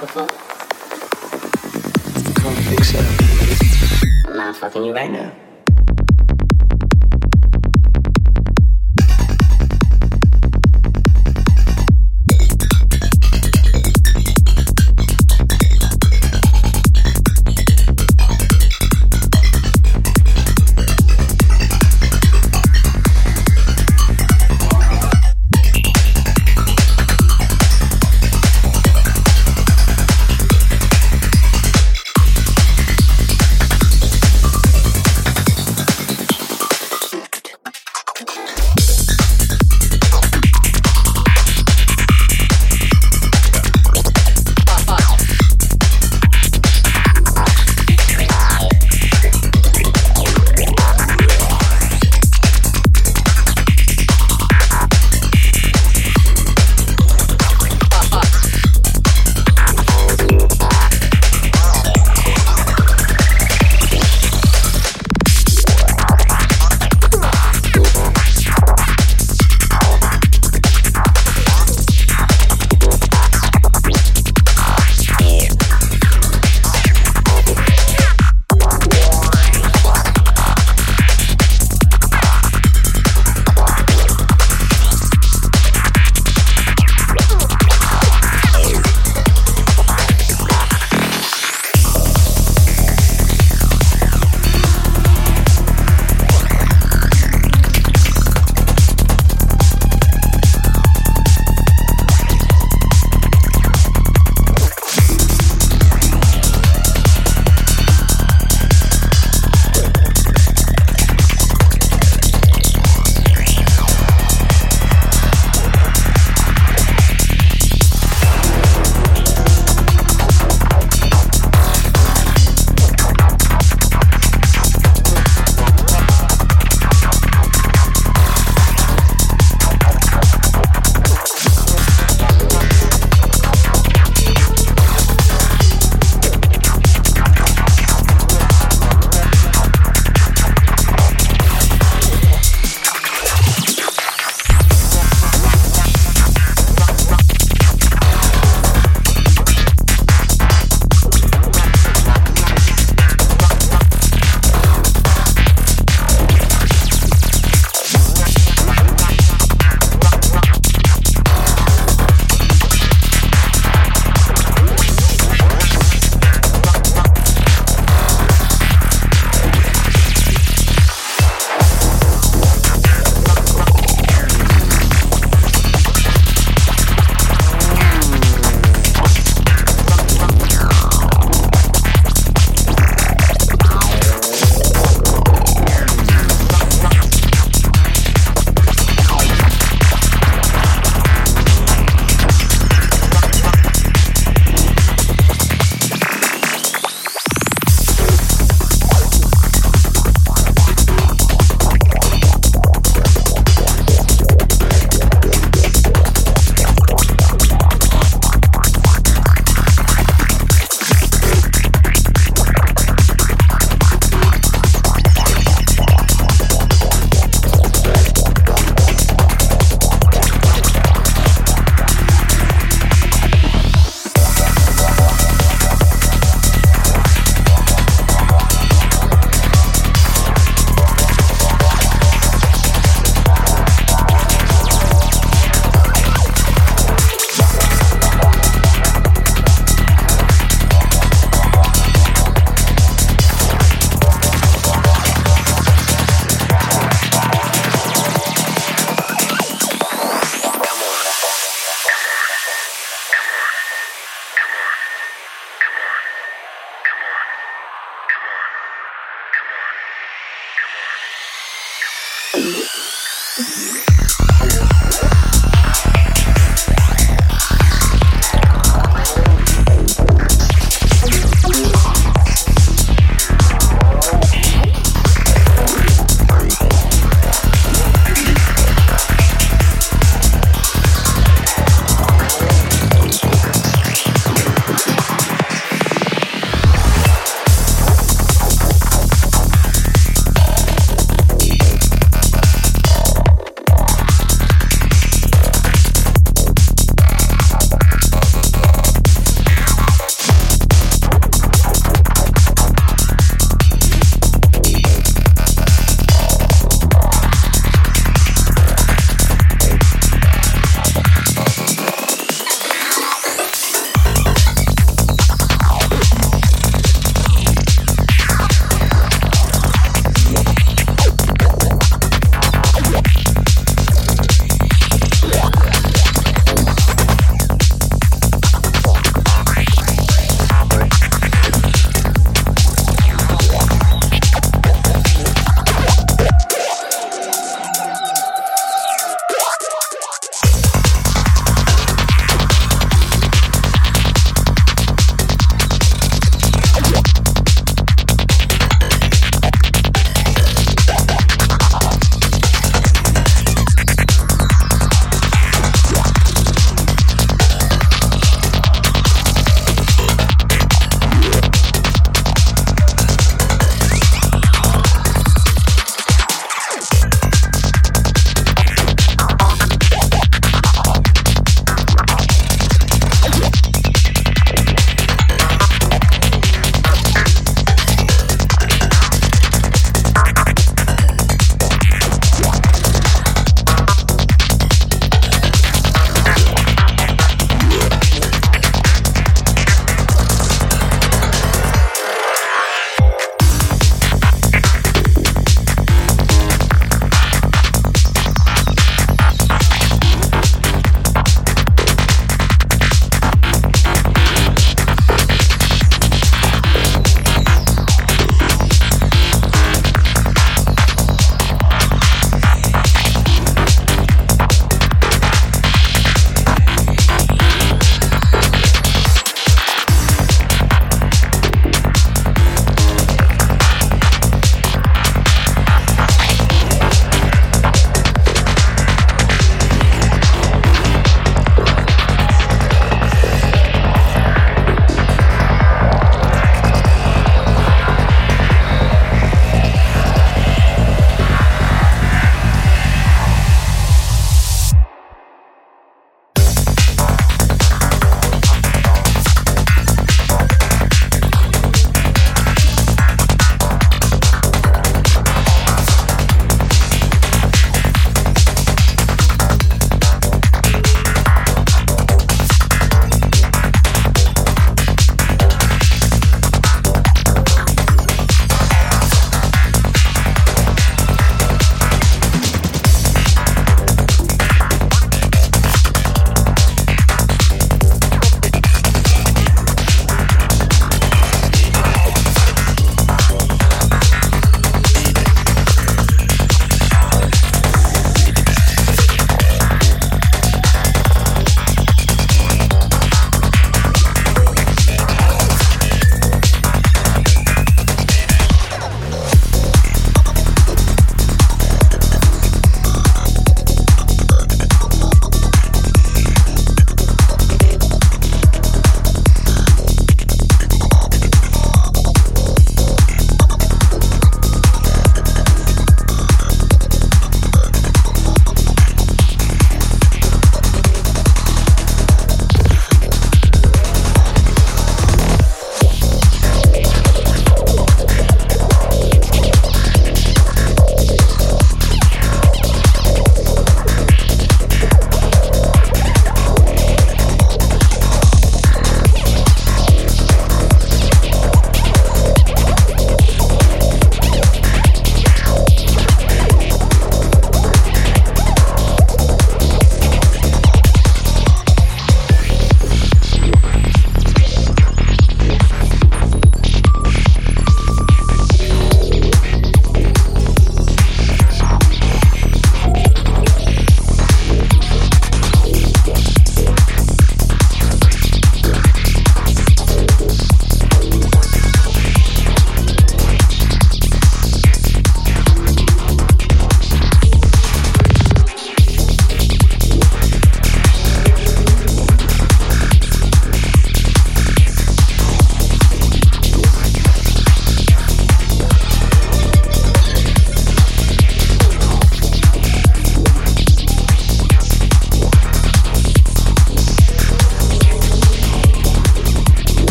пацан.